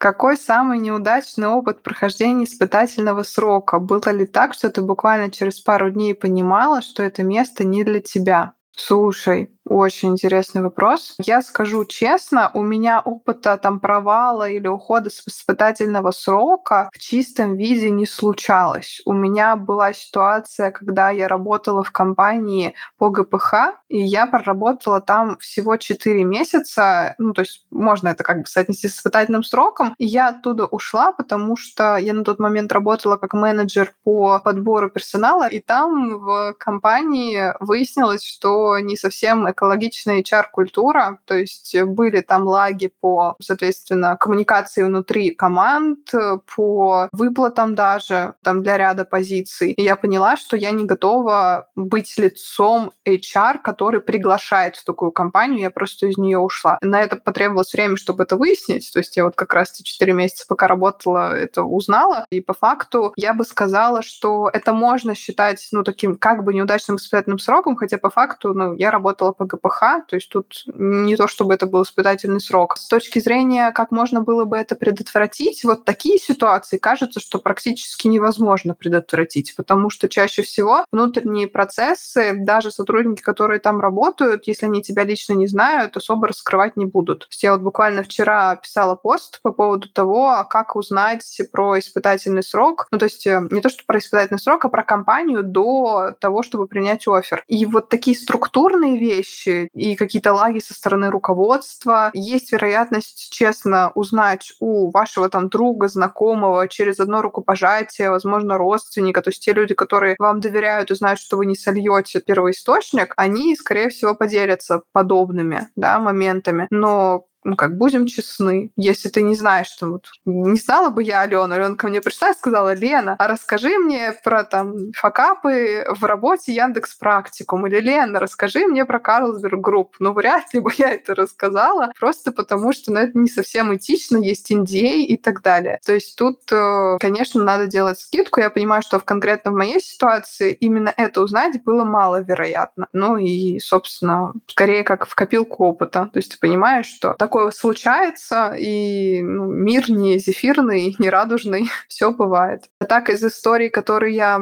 Какой самый неудачный опыт прохождения испытательного срока? Было ли так, что ты буквально через пару дней понимала, что это место не для тебя? Слушай, очень интересный вопрос. Я скажу честно, у меня опыта там провала или ухода с испытательного срока в чистом виде не случалось. У меня была ситуация, когда я работала в компании по ГПХ, и я проработала там всего 4 месяца. Ну, то есть можно это как бы соотнести с испытательным сроком. И я оттуда ушла, потому что я на тот момент работала как менеджер по подбору персонала, и там в компании выяснилось, что не совсем экологичная HR-культура, то есть были там лаги по, соответственно, коммуникации внутри команд, по выплатам даже, там для ряда позиций. И я поняла, что я не готова быть лицом HR, который приглашает в такую компанию, я просто из нее ушла. На это потребовалось время, чтобы это выяснить, то есть я вот как раз эти четыре месяца, пока работала, это узнала, и по факту я бы сказала, что это можно считать, ну, таким как бы неудачным испытательным сроком, хотя по факту, ну, я работала по ГПХ, то есть тут не то, чтобы это был испытательный срок. С точки зрения, как можно было бы это предотвратить, вот такие ситуации кажется, что практически невозможно предотвратить, потому что чаще всего внутренние процессы, даже сотрудники, которые там работают, если они тебя лично не знают, особо раскрывать не будут. Я вот буквально вчера писала пост по поводу того, а как узнать про испытательный срок, ну то есть э, не то, что про испытательный срок, а про компанию до того, чтобы принять офер. И вот такие структурные вещи и какие-то лаги со стороны руководства. Есть вероятность честно узнать у вашего там друга, знакомого через одно рукопожатие, возможно, родственника, то есть те люди, которые вам доверяют и знают, что вы не сольете первоисточник, они, скорее всего, поделятся подобными да, моментами. Но ну, как будем честны, если ты не знаешь, что вот не знала бы я Алену, Алена ко мне пришла и сказала, Лена, а расскажи мне про там факапы в работе Яндекс Практикум, или Лена, расскажи мне про Carlsberg Group. Ну, вряд ли бы я это рассказала, просто потому что ну, это не совсем этично, есть NDA и так далее. То есть тут, э, конечно, надо делать скидку. Я понимаю, что в конкретно в моей ситуации именно это узнать было маловероятно. Ну и, собственно, скорее как в копилку опыта. То есть ты понимаешь, что такое случается, и ну, мир не зефирный, не радужный, все бывает. А так из историй, которые я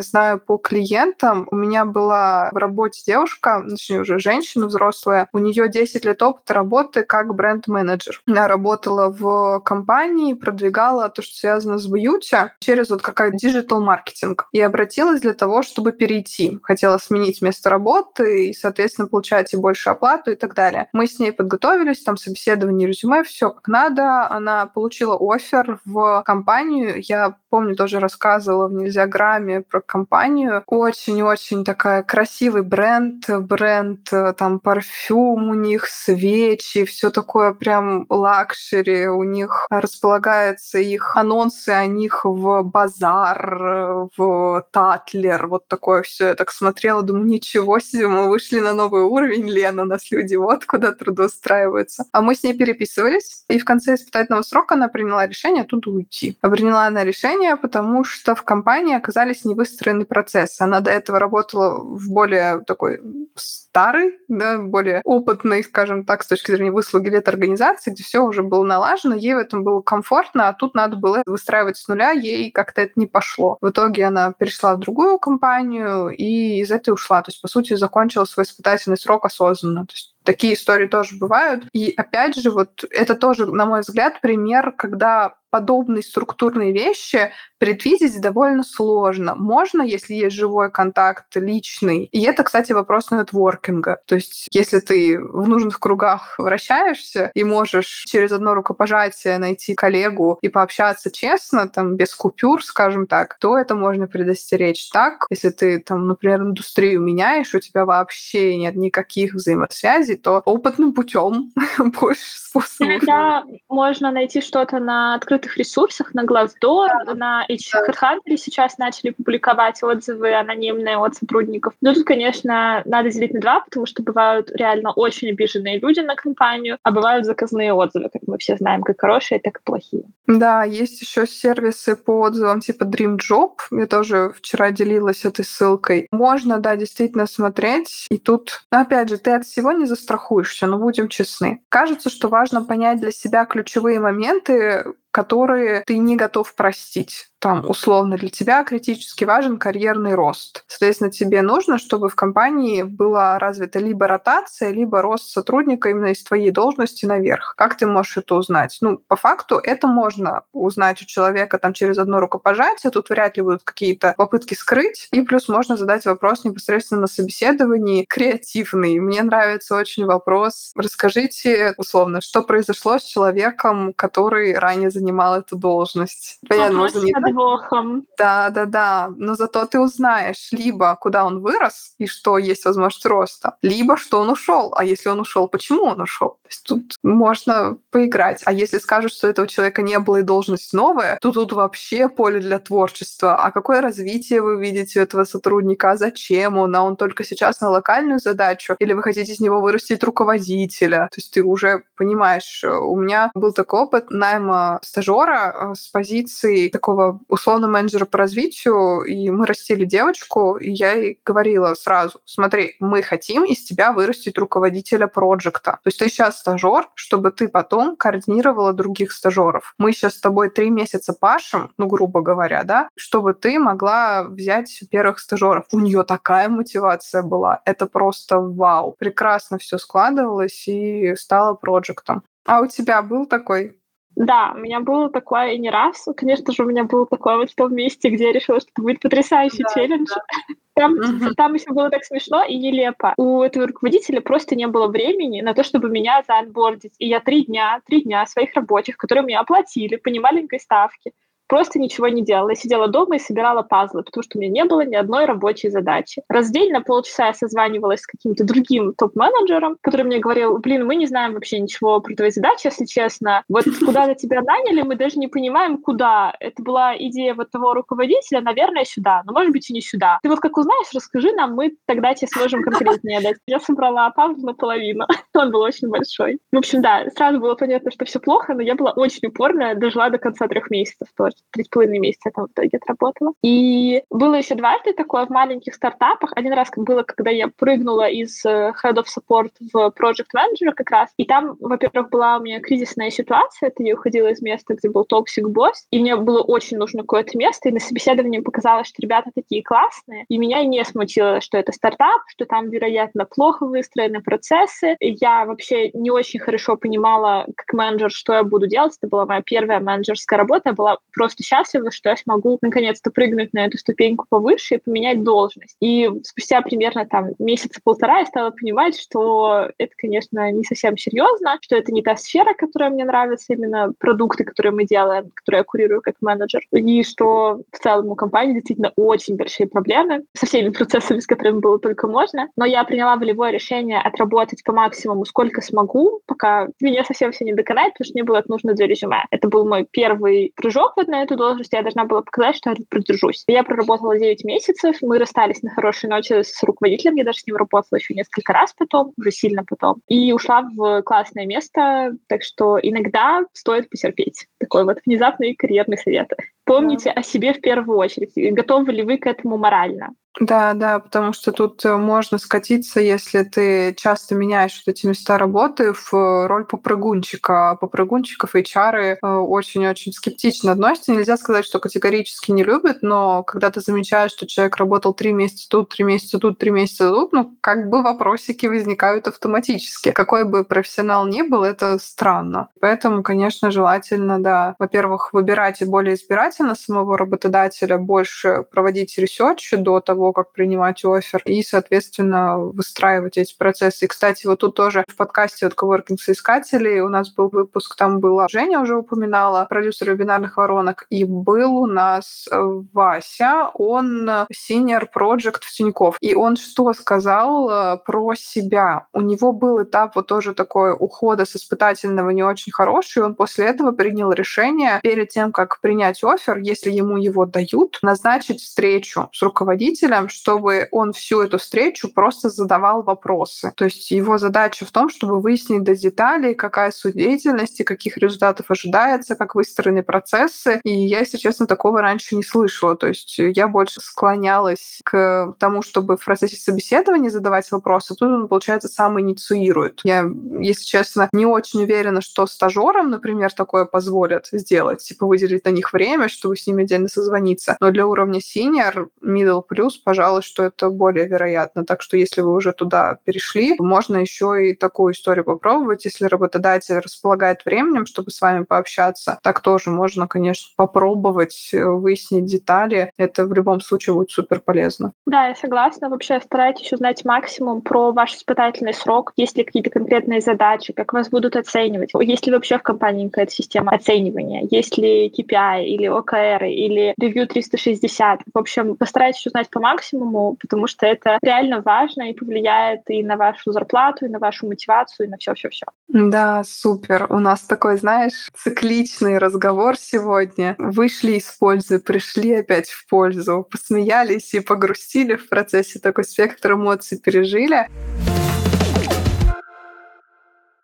знаю по клиентам, у меня была в работе девушка, точнее уже женщина взрослая, у нее 10 лет опыта работы как бренд-менеджер. Она работала в компании, продвигала то, что связано с beauty, через вот какая-то digital-маркетинг. И обратилась для того, чтобы перейти. Хотела сменить место работы и, соответственно, получать и больше оплату и так далее. Мы с ней подготовились, там собеседование резюме, все как надо. Она получила офер в компанию. Я помню, тоже рассказывала в Нельзяграме про компанию. Очень-очень такая красивый бренд, бренд, э, там парфюм у них, свечи, все такое прям luxury. У них располагаются их анонсы о них в базар, в Татлер, вот такое все. Я так смотрела, думаю, ничего себе, мы вышли на новый уровень, Лена, нас люди вот куда трудоустраиваются. А мы с ней переписывались, и в конце испытательного срока она приняла решение оттуда уйти. А приняла она решение, потому что в компании оказались невыстроены процессы. Она до этого работала в более такой старый, да, более опытный, скажем так, с точки зрения выслуги лет организации, где все уже было налажено, ей в этом было комфортно, а тут надо было выстраивать с нуля, ей как-то это не пошло. В итоге она перешла в другую компанию и из этой ушла. То есть, по сути, закончила свой испытательный срок осознанно. То есть такие истории тоже бывают. И опять же, вот это тоже, на мой взгляд, пример, когда подобные структурные вещи предвидеть довольно сложно. Можно, если есть живой контакт личный. И это, кстати, вопрос нетворкинга. То есть если ты в нужных кругах вращаешься и можешь через одно рукопожатие найти коллегу и пообщаться честно, там, без купюр, скажем так, то это можно предостеречь. Так, если ты, там, например, индустрию меняешь, у тебя вообще нет никаких взаимосвязей, то опытным путем больше способов. Иногда можно найти что-то на открытых ресурсах, на Glassdoor, да. на Headhunter сейчас начали публиковать отзывы анонимные от сотрудников. Но тут, конечно, надо делить на два, потому что бывают реально очень обиженные люди на компанию, а бывают заказные отзывы, как мы все знаем, как хорошие, так и плохие. Да, есть еще сервисы по отзывам типа Dream Job. Я тоже вчера делилась этой ссылкой. Можно, да, действительно смотреть. И тут, опять же, ты от всего не застрахуешься, но будем честны. Кажется, что важно понять для себя ключевые моменты, которые ты не готов простить там условно для тебя критически важен карьерный рост. Соответственно, тебе нужно, чтобы в компании была развита либо ротация, либо рост сотрудника именно из твоей должности наверх. Как ты можешь это узнать? Ну, по факту это можно узнать у человека там через одно рукопожатие, тут вряд ли будут какие-то попытки скрыть, и плюс можно задать вопрос непосредственно на собеседовании креативный. Мне нравится очень вопрос. Расскажите, условно, что произошло с человеком, который ранее занимал эту должность? Понятно, можно не подвохом. Да, да, да. Но зато ты узнаешь либо куда он вырос и что есть возможность роста, либо что он ушел. А если он ушел, почему он ушел? То есть тут можно поиграть. А если скажут, что этого человека не было и должность новая, то тут вообще поле для творчества. А какое развитие вы видите у этого сотрудника? А зачем он? А он только сейчас на локальную задачу? Или вы хотите из него вырастить руководителя? То есть ты уже понимаешь, у меня был такой опыт найма стажера э, с позиции такого условно менеджера по развитию, и мы растили девочку, и я ей говорила сразу, смотри, мы хотим из тебя вырастить руководителя проекта. То есть ты сейчас стажер, чтобы ты потом координировала других стажеров. Мы сейчас с тобой три месяца пашем, ну, грубо говоря, да, чтобы ты могла взять первых стажеров. У нее такая мотивация была. Это просто вау. Прекрасно все складывалось и стало проектом. А у тебя был такой да, у меня было такое и не раз. Конечно же, у меня было такое вот в том месте, где я решила, что это будет потрясающий да, челлендж. Да. Там, угу. там еще было так смешно и нелепо. У этого руководителя просто не было времени на то, чтобы меня заанбордить. И я три дня, три дня своих рабочих, которые мне оплатили по немаленькой ставке, просто ничего не делала. Я сидела дома и собирала пазлы, потому что у меня не было ни одной рабочей задачи. Раз в день на полчаса я созванивалась с каким-то другим топ-менеджером, который мне говорил, блин, мы не знаем вообще ничего про твои задачи, если честно. Вот куда-то тебя наняли, мы даже не понимаем, куда. Это была идея вот того руководителя, наверное, сюда, но может быть и не сюда. Ты вот как узнаешь, расскажи нам, мы тогда тебе сможем конкретнее дать. Я собрала пазл наполовину. Он был очень большой. В общем, да, сразу было понятно, что все плохо, но я была очень упорная, дожила до конца трех месяцев тоже. Три с половиной месяца там в итоге отработала. И было еще дважды такое в маленьких стартапах. Один раз было, когда я прыгнула из э, Head of Support в Project Manager как раз. И там, во-первых, была у меня кризисная ситуация. Это я уходила из места, где был toxic босс. И мне было очень нужно какое-то место. И на собеседовании показалось, что ребята такие классные. И меня не смутило, что это стартап, что там, вероятно, плохо выстроены процессы. И я вообще не очень хорошо понимала, как менеджер, что я буду делать. Это была моя первая менеджерская работа. Я была просто счастлива, что я смогу наконец-то прыгнуть на эту ступеньку повыше и поменять должность. И спустя примерно там месяца полтора я стала понимать, что это, конечно, не совсем серьезно, что это не та сфера, которая мне нравится, именно продукты, которые мы делаем, которые я курирую как менеджер, и что в целом у компании действительно очень большие проблемы со всеми процессами, с которыми было только можно. Но я приняла волевое решение отработать по максимуму, сколько смогу, пока меня совсем все не доконает, потому что мне было нужно для резюме. Это был мой первый прыжок вот на эту должность, я должна была показать, что я продержусь. Я проработала 9 месяцев, мы расстались на хорошей ноте с руководителем, я даже с ним работала еще несколько раз потом, уже сильно потом, и ушла в классное место, так что иногда стоит потерпеть. Такой вот внезапный карьерный совет. Помните да. о себе в первую очередь. Готовы ли вы к этому морально? Да, да, потому что тут э, можно скатиться, если ты часто меняешь вот эти места работы в э, роль попрыгунчика. А попрыгунчиков HR э, очень-очень скептично относятся. Нельзя сказать, что категорически не любят, но когда ты замечаешь, что человек работал три месяца тут, три месяца тут, три месяца тут, ну, как бы вопросики возникают автоматически. Какой бы профессионал ни был, это странно. Поэтому, конечно, желательно, да, во-первых, выбирать и более избирательно самого работодателя, больше проводить research до того, как принимать офер, и, соответственно, выстраивать эти процессы. И, кстати, вот тут тоже в подкасте от Коворкинг соискателей у нас был выпуск, там была Женя уже упоминала, продюсер вебинарных воронок, и был у нас э, Вася, он senior project в Тинькофф. И он что сказал э, про себя? У него был этап вот тоже такой ухода с испытательного не очень хороший, и он после этого принял решение перед тем, как принять офер, если ему его дают, назначить встречу с руководителем, чтобы он всю эту встречу просто задавал вопросы. То есть его задача в том, чтобы выяснить до деталей, какая суть деятельности, каких результатов ожидается, как выстроены процессы. И я, если честно, такого раньше не слышала. То есть я больше склонялась к тому, чтобы в процессе собеседования задавать вопросы. Тут он, получается, сам инициирует. Я, если честно, не очень уверена, что стажерам, например, такое позволят сделать, типа выделить на них время, чтобы с ними отдельно созвониться. Но для уровня senior, middle плюс, пожалуй, что это более вероятно. Так что если вы уже туда перешли, можно еще и такую историю попробовать. Если работодатель располагает временем, чтобы с вами пообщаться, так тоже можно, конечно, попробовать э, выяснить детали. Это в любом случае будет супер полезно. Да, я согласна. Вообще старайтесь узнать максимум про ваш испытательный срок. Есть ли какие-то конкретные задачи, как вас будут оценивать? Есть ли вообще в компании какая-то система оценивания? Есть ли KPI или OKR или Review 360? В общем, постарайтесь узнать по максимуму, потому что это реально важно и повлияет и на вашу зарплату, и на вашу мотивацию, и на все-все-все. Да, супер. У нас такой, знаешь, цикличный разговор сегодня. Вышли из пользы, пришли опять в пользу, посмеялись и погрустили в процессе, такой спектр эмоций пережили.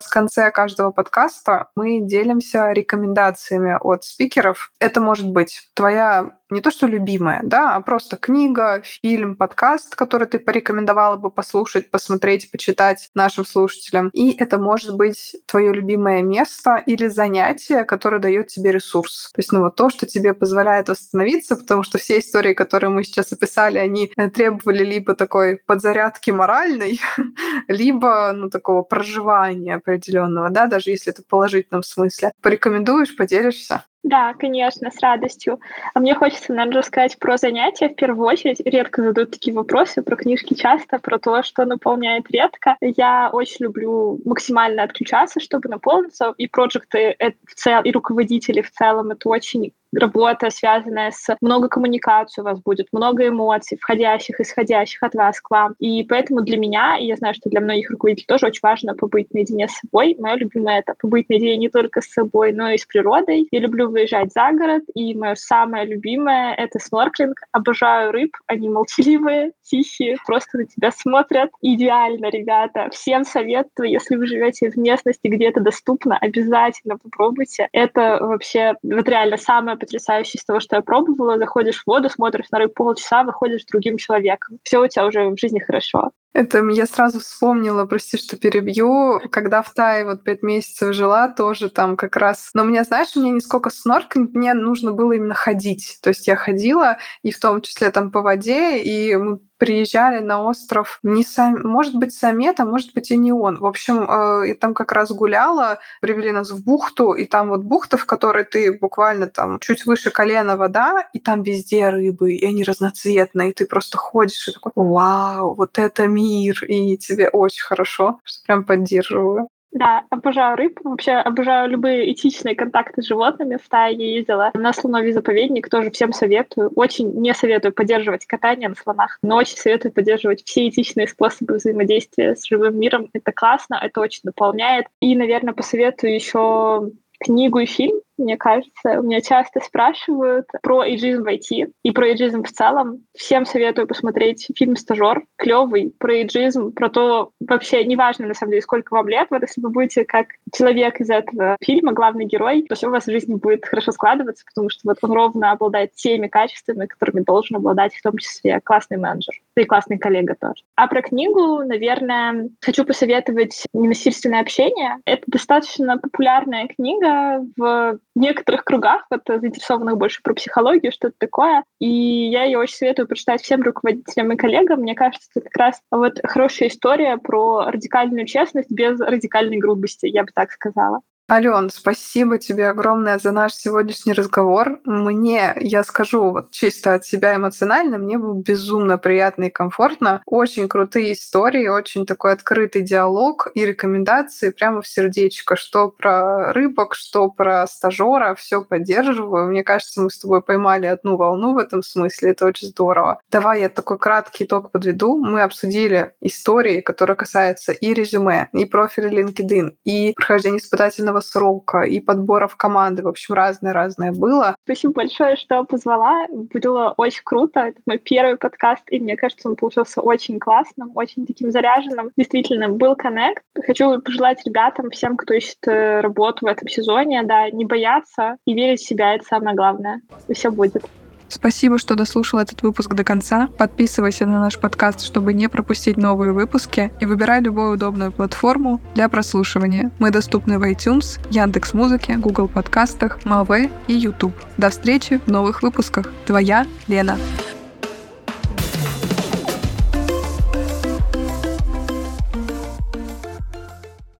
В конце каждого подкаста мы делимся рекомендациями от спикеров. Это может быть твоя не то что любимая, да, а просто книга, фильм, подкаст, который ты порекомендовала бы послушать, посмотреть, почитать нашим слушателям. И это может быть твое любимое место или занятие, которое дает тебе ресурс. То есть, ну вот то, что тебе позволяет восстановиться, потому что все истории, которые мы сейчас описали, они э, требовали либо такой подзарядки моральной, либо, ну, такого проживания определенного, да, даже если это в положительном смысле. Порекомендуешь, поделишься? Да, конечно, с радостью. А мне хочется, наверное, рассказать про занятия в первую очередь. Редко задают такие вопросы, про книжки часто, про то, что наполняет редко. Я очень люблю максимально отключаться, чтобы наполниться, и проекты в целом, и руководители в целом, это очень работа, связанная с много коммуникации у вас будет, много эмоций, входящих, исходящих от вас к вам. И поэтому для меня, и я знаю, что для многих руководителей тоже очень важно побыть наедине с собой. Мое любимое — это побыть наедине не только с собой, но и с природой. Я люблю выезжать за город, и мое самое любимое — это снорклинг. Обожаю рыб, они молчаливые, тихие, просто на тебя смотрят. Идеально, ребята. Всем советую, если вы живете в местности, где это доступно, обязательно попробуйте. Это вообще вот реально самое потрясающее из того, что я пробовала. Заходишь в воду, смотришь на рыбу полчаса, выходишь другим человеком. Все у тебя уже в жизни хорошо. Это я сразу вспомнила, прости, что перебью, когда в Тае вот пять месяцев жила, тоже там как раз... Но меня, знаешь, меня не сколько снорклинг, мне нужно было именно ходить. То есть я ходила, и в том числе там по воде, и мы приезжали на остров не сам, может быть, Самет, а может быть и не он. В общем, э, и там как раз гуляла, привели нас в бухту, и там вот бухта, в которой ты буквально там чуть выше колена вода, и там везде рыбы, и они разноцветные, и ты просто ходишь и такой, вау, вот это мир, и тебе очень хорошо, что прям поддерживаю. Да, обожаю рыб. Вообще обожаю любые этичные контакты с животными. В Тае я ездила на слоновий заповедник, тоже всем советую. Очень не советую поддерживать катание на слонах, но очень советую поддерживать все этичные способы взаимодействия с живым миром. Это классно, это очень наполняет. И, наверное, посоветую еще книгу и фильм мне кажется. У меня часто спрашивают про эйджизм в IT и про эйджизм в целом. Всем советую посмотреть фильм «Стажер». Клевый про эйджизм, про то, вообще неважно, на самом деле, сколько вам лет, вот если вы будете как человек из этого фильма, главный герой, то все у вас в жизни будет хорошо складываться, потому что вот он ровно обладает теми качествами, которыми должен обладать в том числе классный менеджер и классный коллега тоже. А про книгу, наверное, хочу посоветовать «Ненасильственное общение». Это достаточно популярная книга в в некоторых кругах, вот, заинтересованных больше про психологию, что-то такое. И я ее очень советую прочитать всем руководителям и коллегам. Мне кажется, это как раз вот хорошая история про радикальную честность без радикальной грубости, я бы так сказала. Ален, спасибо тебе огромное за наш сегодняшний разговор. Мне, я скажу вот чисто от себя эмоционально, мне было безумно приятно и комфортно. Очень крутые истории, очень такой открытый диалог и рекомендации прямо в сердечко, что про рыбок, что про стажера, все поддерживаю. Мне кажется, мы с тобой поймали одну волну в этом смысле, это очень здорово. Давай я такой краткий итог подведу. Мы обсудили истории, которые касаются и резюме, и профиля LinkedIn, и прохождения испытательного короткого срока и подбора в команды. В общем, разное-разное было. Спасибо большое, что позвала. Было очень круто. Это мой первый подкаст, и мне кажется, он получился очень классным, очень таким заряженным. Действительно, был коннект. Хочу пожелать ребятам, всем, кто ищет э, работу в этом сезоне, да, не бояться и верить в себя, это самое главное. И все будет. Спасибо, что дослушал этот выпуск до конца. Подписывайся на наш подкаст, чтобы не пропустить новые выпуски, и выбирай любую удобную платформу для прослушивания. Мы доступны в iTunes, Яндекс Музыке, Google подкастах, Малве и YouTube. До встречи в новых выпусках. Твоя Лена.